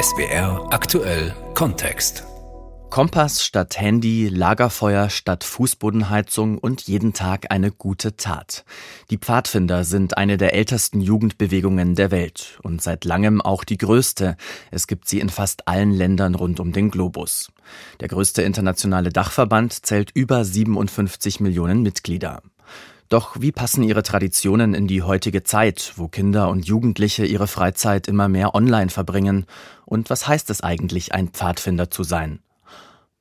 SWR aktuell Kontext. Kompass statt Handy, Lagerfeuer statt Fußbodenheizung und jeden Tag eine gute Tat. Die Pfadfinder sind eine der ältesten Jugendbewegungen der Welt und seit langem auch die größte. Es gibt sie in fast allen Ländern rund um den Globus. Der größte internationale Dachverband zählt über 57 Millionen Mitglieder. Doch wie passen ihre Traditionen in die heutige Zeit, wo Kinder und Jugendliche ihre Freizeit immer mehr online verbringen? Und was heißt es eigentlich, ein Pfadfinder zu sein?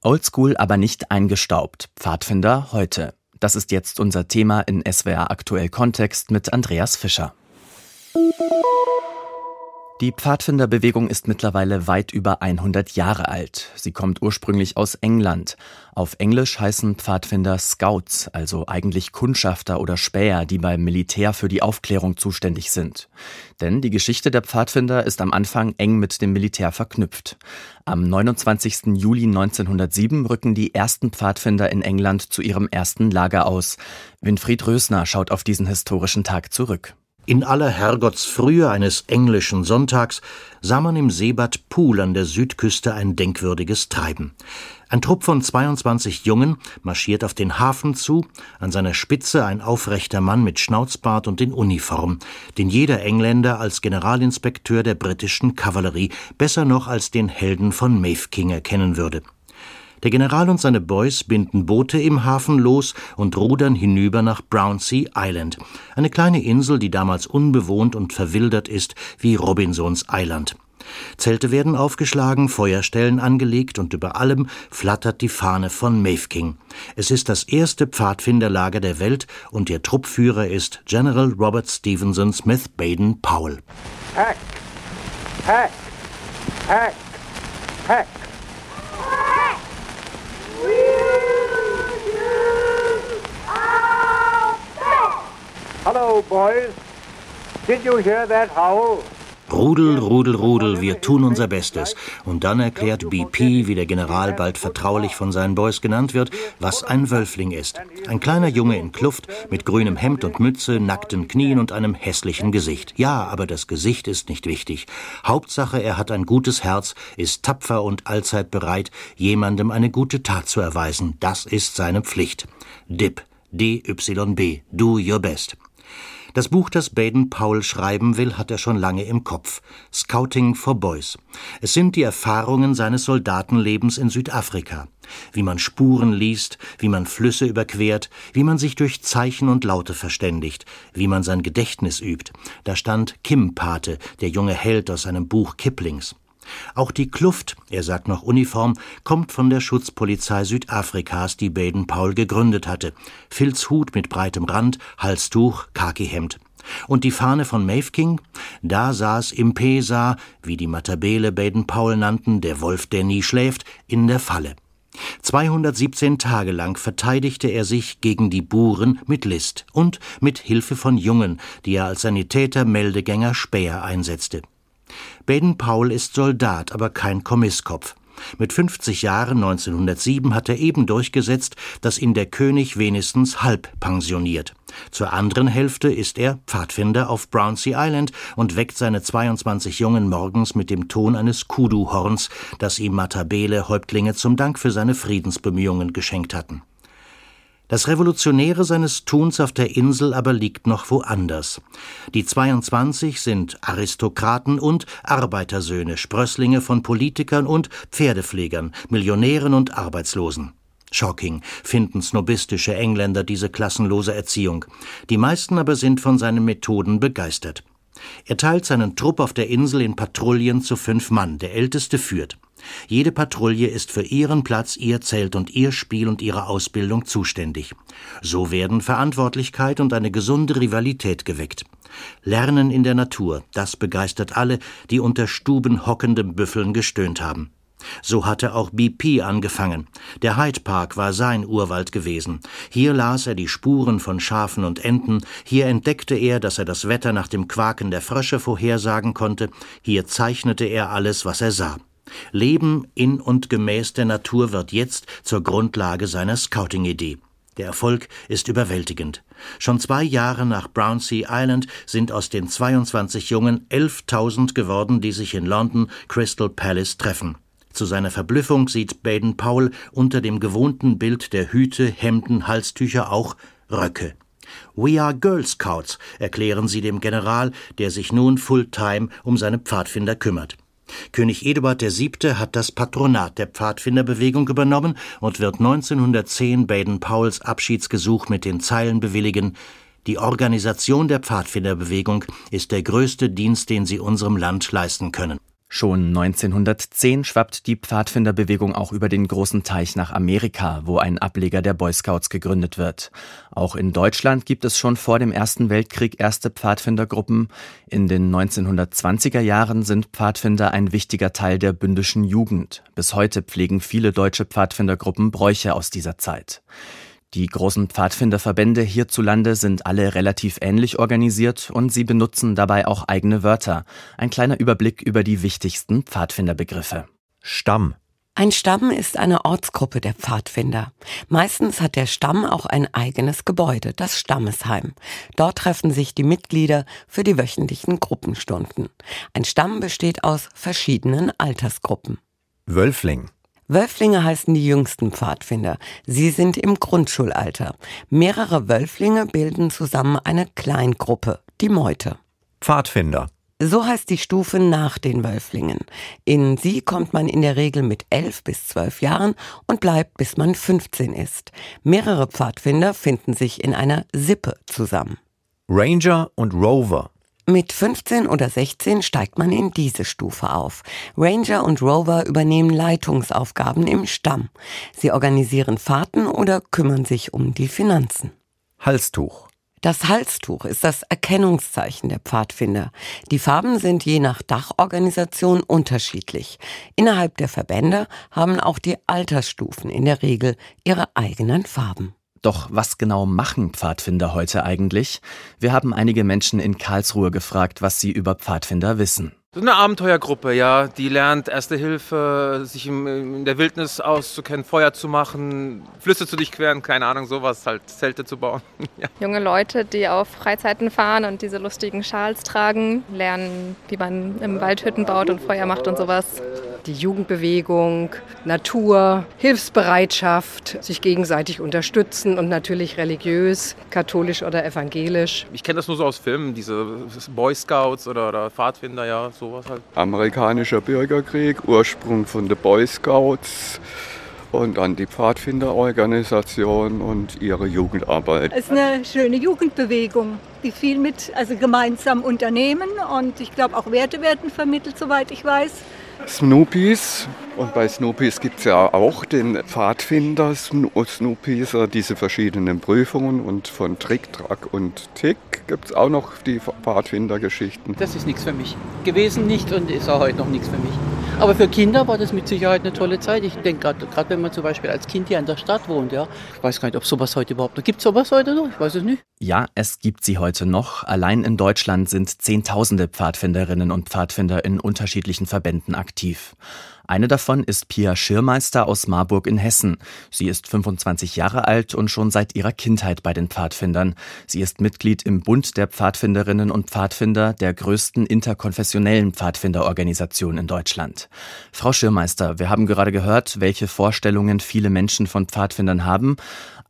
Oldschool, aber nicht eingestaubt. Pfadfinder heute. Das ist jetzt unser Thema in SWR Aktuell Kontext mit Andreas Fischer. Die Pfadfinderbewegung ist mittlerweile weit über 100 Jahre alt. Sie kommt ursprünglich aus England. Auf Englisch heißen Pfadfinder Scouts, also eigentlich Kundschafter oder Späher, die beim Militär für die Aufklärung zuständig sind. Denn die Geschichte der Pfadfinder ist am Anfang eng mit dem Militär verknüpft. Am 29. Juli 1907 rücken die ersten Pfadfinder in England zu ihrem ersten Lager aus. Winfried Rösner schaut auf diesen historischen Tag zurück. In aller Herrgottsfrühe eines englischen Sonntags sah man im Seebad Pool an der Südküste ein denkwürdiges Treiben. Ein Trupp von 22 Jungen marschiert auf den Hafen zu, an seiner Spitze ein aufrechter Mann mit Schnauzbart und in Uniform, den jeder Engländer als Generalinspekteur der britischen Kavallerie, besser noch als den Helden von Mafeking erkennen würde. Der General und seine Boys binden Boote im Hafen los und rudern hinüber nach Brownsea Island, eine kleine Insel, die damals unbewohnt und verwildert ist wie Robinsons Eiland. Zelte werden aufgeschlagen, Feuerstellen angelegt und über allem flattert die Fahne von Mafeking. Es ist das erste Pfadfinderlager der Welt und ihr Truppführer ist General Robert Stevenson Smith Baden Powell. Hack! Hack! Hack! Hack! Hello, boys. Did you hear that howl? Rudel, Rudel, Rudel, wir tun unser Bestes. Und dann erklärt BP, wie der General bald vertraulich von seinen Boys genannt wird, was ein Wölfling ist. Ein kleiner Junge in Kluft, mit grünem Hemd und Mütze, nackten Knien und einem hässlichen Gesicht. Ja, aber das Gesicht ist nicht wichtig. Hauptsache, er hat ein gutes Herz, ist tapfer und allzeit bereit, jemandem eine gute Tat zu erweisen. Das ist seine Pflicht. DIP. D-Y-B. Do your best. Das Buch, das Baden-Powell schreiben will, hat er schon lange im Kopf. Scouting for Boys. Es sind die Erfahrungen seines Soldatenlebens in Südafrika. Wie man Spuren liest, wie man Flüsse überquert, wie man sich durch Zeichen und Laute verständigt, wie man sein Gedächtnis übt. Da stand Kim Pate, der junge Held aus seinem Buch Kiplings. Auch die Kluft, er sagt noch Uniform, kommt von der Schutzpolizei Südafrikas, die Baden-Powell gegründet hatte. Filzhut mit breitem Rand, Halstuch, Khakihemd. Und die Fahne von Mafeking? Da saß Impesa, wie die Matabele Baden-Powell nannten, der Wolf, der nie schläft, in der Falle. 217 Tage lang verteidigte er sich gegen die Buren mit List und mit Hilfe von Jungen, die er als Sanitäter, Meldegänger, Späher einsetzte. Baden-Powell ist Soldat, aber kein Kommisskopf. Mit 50 Jahren 1907 hat er eben durchgesetzt, dass ihn der König wenigstens halb pensioniert. Zur anderen Hälfte ist er Pfadfinder auf Brownsea Island und weckt seine 22 Jungen morgens mit dem Ton eines Kudu-Horns, das ihm Matabele Häuptlinge zum Dank für seine Friedensbemühungen geschenkt hatten. Das Revolutionäre seines Tuns auf der Insel aber liegt noch woanders. Die 22 sind Aristokraten und Arbeitersöhne, Sprösslinge von Politikern und Pferdepflegern, Millionären und Arbeitslosen. Shocking finden snobistische Engländer diese klassenlose Erziehung. Die meisten aber sind von seinen Methoden begeistert. Er teilt seinen Trupp auf der Insel in Patrouillen zu fünf Mann, der älteste führt. Jede Patrouille ist für ihren Platz, ihr Zelt und ihr Spiel und ihre Ausbildung zuständig. So werden Verantwortlichkeit und eine gesunde Rivalität geweckt. Lernen in der Natur, das begeistert alle, die unter stubenhockenden Büffeln gestöhnt haben. So hatte auch BP angefangen. Der Hyde Park war sein Urwald gewesen. Hier las er die Spuren von Schafen und Enten, hier entdeckte er, dass er das Wetter nach dem Quaken der Frösche vorhersagen konnte, hier zeichnete er alles, was er sah. Leben in und gemäß der Natur wird jetzt zur Grundlage seiner Scouting-Idee. Der Erfolg ist überwältigend. Schon zwei Jahre nach Brownsea Island sind aus den 22 Jungen 11.000 geworden, die sich in London Crystal Palace treffen. Zu seiner Verblüffung sieht Baden Powell unter dem gewohnten Bild der Hüte, Hemden, Halstücher auch Röcke. We are Girl Scouts, erklären sie dem General, der sich nun fulltime um seine Pfadfinder kümmert. König Eduard VII. hat das Patronat der Pfadfinderbewegung übernommen und wird 1910 Baden-Powells Abschiedsgesuch mit den Zeilen bewilligen Die Organisation der Pfadfinderbewegung ist der größte Dienst, den Sie unserem Land leisten können. Schon 1910 schwappt die Pfadfinderbewegung auch über den großen Teich nach Amerika, wo ein Ableger der Boy Scouts gegründet wird. Auch in Deutschland gibt es schon vor dem Ersten Weltkrieg erste Pfadfindergruppen. In den 1920er Jahren sind Pfadfinder ein wichtiger Teil der bündischen Jugend. Bis heute pflegen viele deutsche Pfadfindergruppen Bräuche aus dieser Zeit. Die großen Pfadfinderverbände hierzulande sind alle relativ ähnlich organisiert und sie benutzen dabei auch eigene Wörter. Ein kleiner Überblick über die wichtigsten Pfadfinderbegriffe. Stamm. Ein Stamm ist eine Ortsgruppe der Pfadfinder. Meistens hat der Stamm auch ein eigenes Gebäude, das Stammesheim. Dort treffen sich die Mitglieder für die wöchentlichen Gruppenstunden. Ein Stamm besteht aus verschiedenen Altersgruppen. Wölfling. Wölflinge heißen die jüngsten Pfadfinder. Sie sind im Grundschulalter. Mehrere Wölflinge bilden zusammen eine Kleingruppe, die Meute. Pfadfinder. So heißt die Stufe nach den Wölflingen. In sie kommt man in der Regel mit elf bis zwölf Jahren und bleibt, bis man 15 ist. Mehrere Pfadfinder finden sich in einer Sippe zusammen. Ranger und Rover. Mit 15 oder 16 steigt man in diese Stufe auf. Ranger und Rover übernehmen Leitungsaufgaben im Stamm. Sie organisieren Fahrten oder kümmern sich um die Finanzen. Halstuch. Das Halstuch ist das Erkennungszeichen der Pfadfinder. Die Farben sind je nach Dachorganisation unterschiedlich. Innerhalb der Verbände haben auch die Altersstufen in der Regel ihre eigenen Farben. Doch was genau machen Pfadfinder heute eigentlich? Wir haben einige Menschen in Karlsruhe gefragt, was sie über Pfadfinder wissen. So eine Abenteuergruppe, ja. Die lernt Erste Hilfe, sich in der Wildnis auszukennen, Feuer zu machen, Flüsse zu durchqueren, keine Ahnung, sowas, halt Zelte zu bauen. ja. Junge Leute, die auf Freizeiten fahren und diese lustigen Schals tragen, lernen, wie man im Wald Hütten baut und Feuer macht und sowas die Jugendbewegung, Natur, Hilfsbereitschaft, sich gegenseitig unterstützen und natürlich religiös, katholisch oder evangelisch. Ich kenne das nur so aus Filmen, diese Boy Scouts oder, oder Pfadfinder, ja, sowas halt. Amerikanischer Bürgerkrieg, Ursprung von den Boy Scouts und dann die Pfadfinderorganisation und ihre Jugendarbeit. Es ist eine schöne Jugendbewegung, die viel mit, also gemeinsam unternehmen und ich glaube auch Werte werden vermittelt, soweit ich weiß. Snoopies. Und bei Snoopies gibt es ja auch den Pfadfinder Snoopies, äh, diese verschiedenen Prüfungen. Und von Trick, Track und Tick gibt es auch noch die Pfadfindergeschichten. Das ist nichts für mich. Gewesen nicht und ist auch heute noch nichts für mich. Aber für Kinder war das mit Sicherheit eine tolle Zeit. Ich denke gerade, wenn man zum Beispiel als Kind hier in der Stadt wohnt, ja. Ich weiß gar nicht, ob sowas heute überhaupt noch gibt. sowas heute noch? Ich weiß es nicht. Ja, es gibt sie heute noch. Allein in Deutschland sind Zehntausende Pfadfinderinnen und Pfadfinder in unterschiedlichen Verbänden aktiv. Eine davon ist Pia Schirmeister aus Marburg in Hessen. Sie ist 25 Jahre alt und schon seit ihrer Kindheit bei den Pfadfindern. Sie ist Mitglied im Bund der Pfadfinderinnen und Pfadfinder, der größten interkonfessionellen Pfadfinderorganisation in Deutschland. Frau Schirmeister, wir haben gerade gehört, welche Vorstellungen viele Menschen von Pfadfindern haben.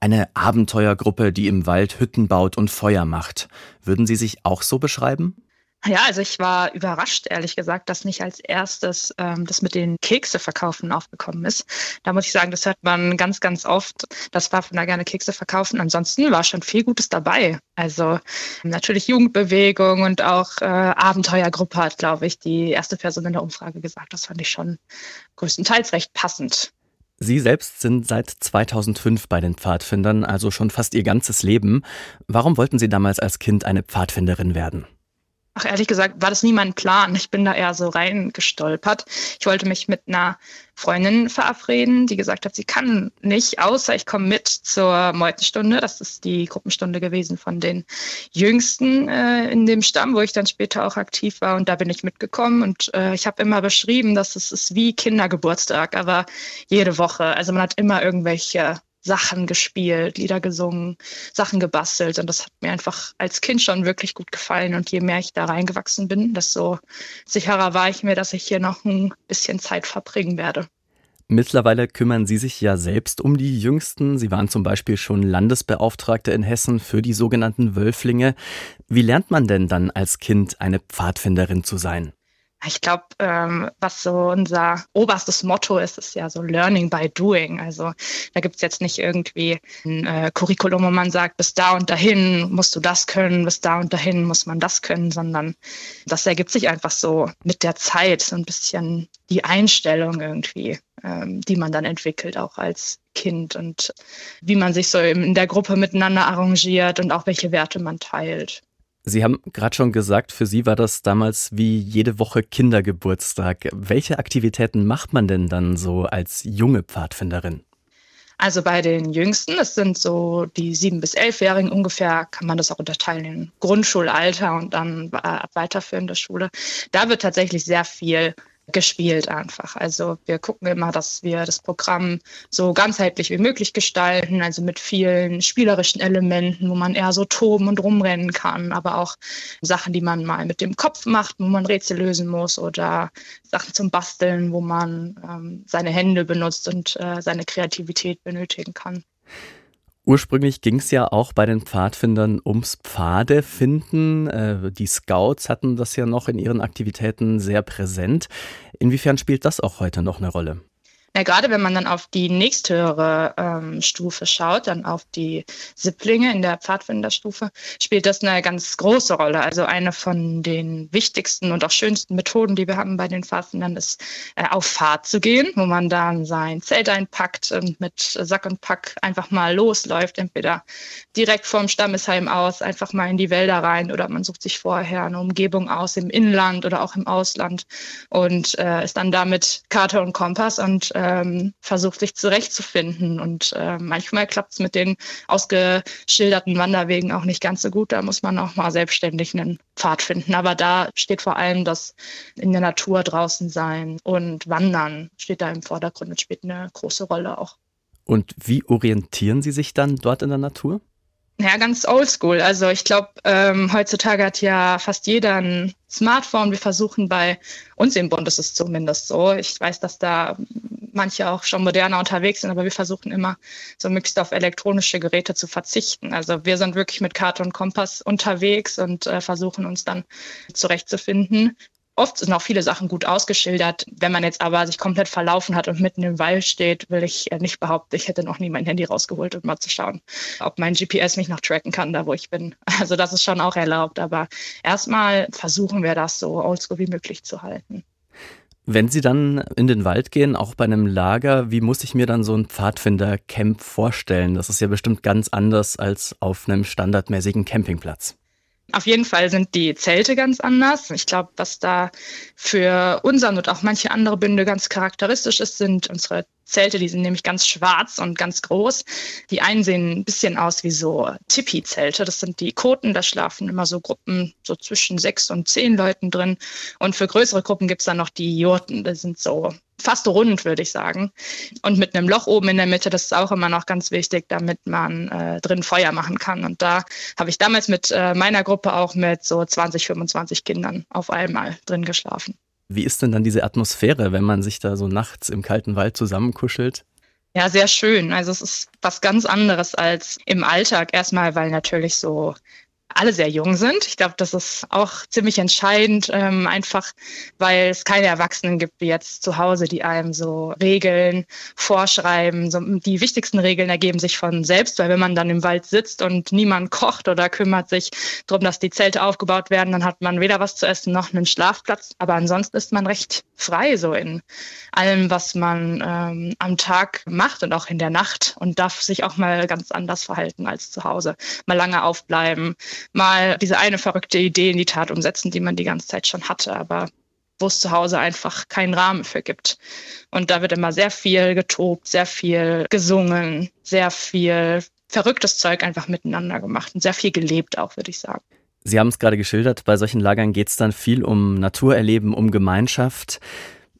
Eine Abenteuergruppe, die im Wald Hütten baut und Feuer macht. Würden Sie sich auch so beschreiben? Ja, also ich war überrascht, ehrlich gesagt, dass nicht als erstes ähm, das mit den Kekse verkaufen aufgekommen ist. Da muss ich sagen, das hört man ganz, ganz oft, dass Pfadfinder gerne Kekse verkaufen. Ansonsten war schon viel Gutes dabei. Also natürlich Jugendbewegung und auch äh, Abenteuergruppe hat, glaube ich, die erste Person in der Umfrage gesagt. Das fand ich schon größtenteils recht passend. Sie selbst sind seit 2005 bei den Pfadfindern, also schon fast Ihr ganzes Leben. Warum wollten Sie damals als Kind eine Pfadfinderin werden? Ach, ehrlich gesagt, war das nie mein Plan. Ich bin da eher so reingestolpert. Ich wollte mich mit einer Freundin verabreden, die gesagt hat, sie kann nicht, außer ich komme mit zur Meutenstunde. Das ist die Gruppenstunde gewesen von den Jüngsten äh, in dem Stamm, wo ich dann später auch aktiv war. Und da bin ich mitgekommen. Und äh, ich habe immer beschrieben, dass es ist wie Kindergeburtstag, aber jede Woche. Also man hat immer irgendwelche Sachen gespielt, Lieder gesungen, Sachen gebastelt. Und das hat mir einfach als Kind schon wirklich gut gefallen. Und je mehr ich da reingewachsen bin, desto sicherer war ich mir, dass ich hier noch ein bisschen Zeit verbringen werde. Mittlerweile kümmern Sie sich ja selbst um die Jüngsten. Sie waren zum Beispiel schon Landesbeauftragte in Hessen für die sogenannten Wölflinge. Wie lernt man denn dann als Kind eine Pfadfinderin zu sein? Ich glaube, ähm, was so unser oberstes Motto ist, ist ja so Learning by Doing. Also da gibt's jetzt nicht irgendwie ein äh, Curriculum, wo man sagt, bis da und dahin musst du das können, bis da und dahin muss man das können, sondern das ergibt sich einfach so mit der Zeit, so ein bisschen die Einstellung irgendwie, ähm, die man dann entwickelt, auch als Kind und wie man sich so in der Gruppe miteinander arrangiert und auch welche Werte man teilt. Sie haben gerade schon gesagt, für Sie war das damals wie jede Woche Kindergeburtstag. Welche Aktivitäten macht man denn dann so als junge Pfadfinderin? Also bei den Jüngsten, das sind so die sieben bis elfjährigen ungefähr, kann man das auch unterteilen in Grundschulalter und dann weiterführende Schule. Da wird tatsächlich sehr viel gespielt einfach. Also wir gucken immer, dass wir das Programm so ganzheitlich wie möglich gestalten, also mit vielen spielerischen Elementen, wo man eher so toben und rumrennen kann, aber auch Sachen, die man mal mit dem Kopf macht, wo man Rätsel lösen muss oder Sachen zum Basteln, wo man ähm, seine Hände benutzt und äh, seine Kreativität benötigen kann. Ursprünglich ging es ja auch bei den Pfadfindern ums Pfadefinden. Äh, die Scouts hatten das ja noch in ihren Aktivitäten sehr präsent. Inwiefern spielt das auch heute noch eine Rolle? Ja, gerade wenn man dann auf die nächsthöhere ähm, Stufe schaut, dann auf die Sipplinge in der Pfadfinderstufe, spielt das eine ganz große Rolle. Also eine von den wichtigsten und auch schönsten Methoden, die wir haben bei den Pfadfindern, ist äh, auf Fahrt zu gehen, wo man dann sein Zelt einpackt und mit Sack und Pack einfach mal losläuft, entweder direkt vorm Stammesheim aus, einfach mal in die Wälder rein oder man sucht sich vorher eine Umgebung aus im Inland oder auch im Ausland und äh, ist dann damit Karte und Kompass und ähm, versucht, sich zurechtzufinden. Und äh, manchmal klappt es mit den ausgeschilderten Wanderwegen auch nicht ganz so gut. Da muss man auch mal selbstständig einen Pfad finden. Aber da steht vor allem das in der Natur draußen sein und Wandern steht da im Vordergrund und spielt eine große Rolle auch. Und wie orientieren Sie sich dann dort in der Natur? Ja, ganz oldschool. Also ich glaube, ähm, heutzutage hat ja fast jeder ein Smartphone. Wir versuchen bei uns im Bund ist es zumindest so. Ich weiß, dass da manche auch schon moderner unterwegs sind, aber wir versuchen immer so möglichst auf elektronische Geräte zu verzichten. Also wir sind wirklich mit Karte und Kompass unterwegs und äh, versuchen uns dann zurechtzufinden. Oft sind auch viele Sachen gut ausgeschildert. Wenn man jetzt aber sich komplett verlaufen hat und mitten im Wald steht, will ich äh, nicht behaupten, ich hätte noch nie mein Handy rausgeholt, um mal zu schauen, ob mein GPS mich noch tracken kann, da wo ich bin. Also das ist schon auch erlaubt. Aber erstmal versuchen wir das so oldschool wie möglich zu halten. Wenn Sie dann in den Wald gehen, auch bei einem Lager, wie muss ich mir dann so ein Pfadfinder-Camp vorstellen? Das ist ja bestimmt ganz anders als auf einem standardmäßigen Campingplatz. Auf jeden Fall sind die Zelte ganz anders. Ich glaube, was da für unseren und auch manche andere Bünde ganz charakteristisch ist, sind unsere Zelte. Die sind nämlich ganz schwarz und ganz groß. Die einen sehen ein bisschen aus wie so Tipi-Zelte. Das sind die Koten. Da schlafen immer so Gruppen so zwischen sechs und zehn Leuten drin. Und für größere Gruppen gibt es dann noch die Jurten. Das sind so fast rund, würde ich sagen. Und mit einem Loch oben in der Mitte, das ist auch immer noch ganz wichtig, damit man äh, drin Feuer machen kann. Und da habe ich damals mit äh, meiner Gruppe auch mit so 20, 25 Kindern auf einmal drin geschlafen. Wie ist denn dann diese Atmosphäre, wenn man sich da so nachts im kalten Wald zusammenkuschelt? Ja, sehr schön. Also es ist was ganz anderes als im Alltag. Erstmal, weil natürlich so alle sehr jung sind. Ich glaube, das ist auch ziemlich entscheidend, ähm, einfach weil es keine Erwachsenen gibt wie jetzt zu Hause, die einem so Regeln vorschreiben. So, die wichtigsten Regeln ergeben sich von selbst, weil wenn man dann im Wald sitzt und niemand kocht oder kümmert sich darum, dass die Zelte aufgebaut werden, dann hat man weder was zu essen noch einen Schlafplatz. Aber ansonsten ist man recht frei so in allem, was man ähm, am Tag macht und auch in der Nacht und darf sich auch mal ganz anders verhalten als zu Hause. Mal lange aufbleiben, mal diese eine verrückte Idee in die Tat umsetzen, die man die ganze Zeit schon hatte, aber wo es zu Hause einfach keinen Rahmen für gibt. Und da wird immer sehr viel getobt, sehr viel gesungen, sehr viel verrücktes Zeug einfach miteinander gemacht und sehr viel gelebt auch, würde ich sagen. Sie haben es gerade geschildert, bei solchen Lagern geht es dann viel um Naturerleben, um Gemeinschaft.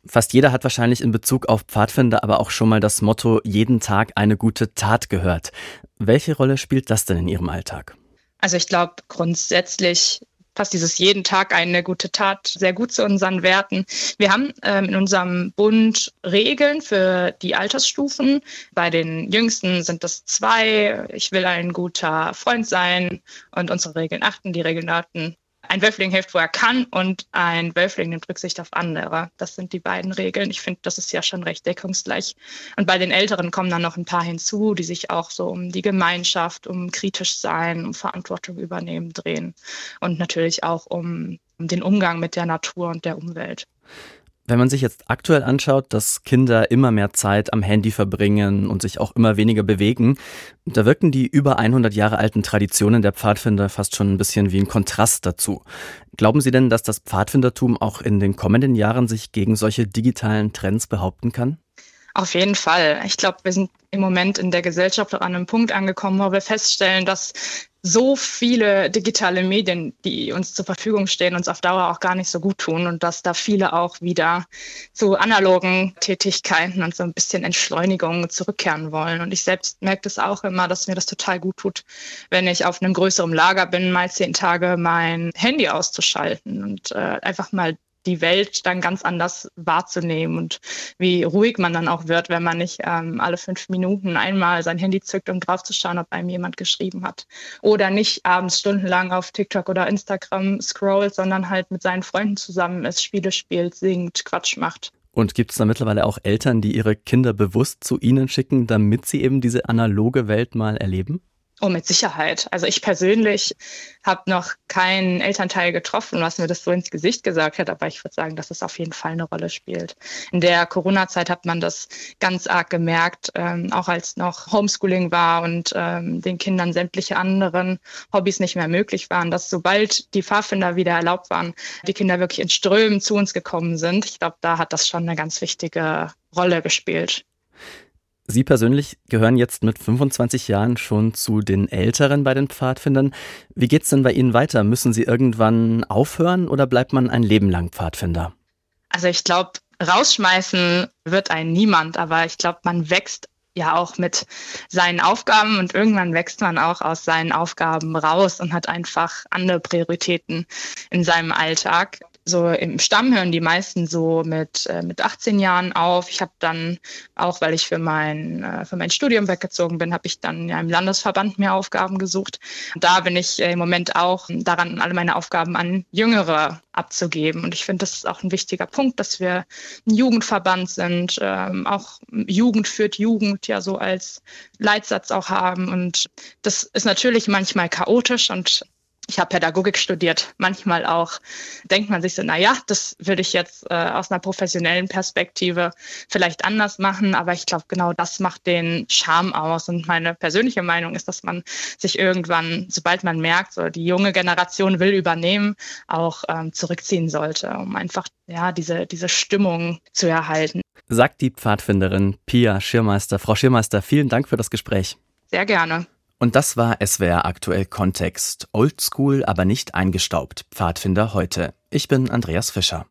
Fast jeder hat wahrscheinlich in Bezug auf Pfadfinder aber auch schon mal das Motto jeden Tag eine gute Tat gehört. Welche Rolle spielt das denn in Ihrem Alltag? Also ich glaube grundsätzlich passt dieses jeden Tag eine gute Tat sehr gut zu unseren Werten. Wir haben ähm, in unserem Bund Regeln für die Altersstufen. Bei den Jüngsten sind das zwei. Ich will ein guter Freund sein und unsere Regeln achten. Die Regeln achten ein Wölfling hilft, wo er kann und ein Wölfling nimmt Rücksicht auf andere. Das sind die beiden Regeln. Ich finde, das ist ja schon recht deckungsgleich. Und bei den Älteren kommen dann noch ein paar hinzu, die sich auch so um die Gemeinschaft, um kritisch sein, um Verantwortung übernehmen drehen und natürlich auch um, um den Umgang mit der Natur und der Umwelt. Wenn man sich jetzt aktuell anschaut, dass Kinder immer mehr Zeit am Handy verbringen und sich auch immer weniger bewegen, da wirken die über 100 Jahre alten Traditionen der Pfadfinder fast schon ein bisschen wie ein Kontrast dazu. Glauben Sie denn, dass das Pfadfindertum auch in den kommenden Jahren sich gegen solche digitalen Trends behaupten kann? Auf jeden Fall. Ich glaube, wir sind im Moment in der Gesellschaft an einem Punkt angekommen, wo wir feststellen, dass so viele digitale Medien, die uns zur Verfügung stehen, uns auf Dauer auch gar nicht so gut tun und dass da viele auch wieder zu analogen Tätigkeiten und so ein bisschen Entschleunigung zurückkehren wollen. Und ich selbst merke das auch immer, dass mir das total gut tut, wenn ich auf einem größeren Lager bin, mal zehn Tage mein Handy auszuschalten und äh, einfach mal die Welt dann ganz anders wahrzunehmen und wie ruhig man dann auch wird, wenn man nicht ähm, alle fünf Minuten einmal sein Handy zückt, um draufzuschauen, ob einem jemand geschrieben hat. Oder nicht abends stundenlang auf TikTok oder Instagram scrollt, sondern halt mit seinen Freunden zusammen ist, Spiele spielt, singt, Quatsch macht. Und gibt es da mittlerweile auch Eltern, die ihre Kinder bewusst zu Ihnen schicken, damit sie eben diese analoge Welt mal erleben? Oh, mit Sicherheit. Also ich persönlich habe noch keinen Elternteil getroffen, was mir das so ins Gesicht gesagt hat, aber ich würde sagen, dass es auf jeden Fall eine Rolle spielt. In der Corona-Zeit hat man das ganz arg gemerkt, ähm, auch als noch Homeschooling war und ähm, den Kindern sämtliche anderen Hobbys nicht mehr möglich waren, dass sobald die Pfadfinder wieder erlaubt waren, die Kinder wirklich in Strömen zu uns gekommen sind. Ich glaube, da hat das schon eine ganz wichtige Rolle gespielt. Sie persönlich gehören jetzt mit 25 Jahren schon zu den Älteren bei den Pfadfindern. Wie geht's denn bei Ihnen weiter? Müssen Sie irgendwann aufhören oder bleibt man ein Leben lang Pfadfinder? Also ich glaube, rausschmeißen wird ein niemand, aber ich glaube, man wächst ja auch mit seinen Aufgaben und irgendwann wächst man auch aus seinen Aufgaben raus und hat einfach andere Prioritäten in seinem Alltag so im Stamm hören die meisten so mit, äh, mit 18 Jahren auf. Ich habe dann, auch weil ich für mein, äh, für mein Studium weggezogen bin, habe ich dann ja im Landesverband mehr Aufgaben gesucht. Da bin ich äh, im Moment auch daran, alle meine Aufgaben an Jüngere abzugeben. Und ich finde, das ist auch ein wichtiger Punkt, dass wir ein Jugendverband sind, ähm, auch Jugend führt Jugend ja so als Leitsatz auch haben. Und das ist natürlich manchmal chaotisch und ich habe Pädagogik studiert. Manchmal auch denkt man sich so, na ja, das würde ich jetzt äh, aus einer professionellen Perspektive vielleicht anders machen, aber ich glaube, genau das macht den Charme aus. Und meine persönliche Meinung ist, dass man sich irgendwann, sobald man merkt, so die junge Generation will übernehmen, auch ähm, zurückziehen sollte, um einfach ja diese diese Stimmung zu erhalten. Sagt die Pfadfinderin Pia Schirmeister. Frau Schirmeister, vielen Dank für das Gespräch. Sehr gerne. Und das war SWR aktuell Kontext. Oldschool, aber nicht eingestaubt. Pfadfinder heute. Ich bin Andreas Fischer.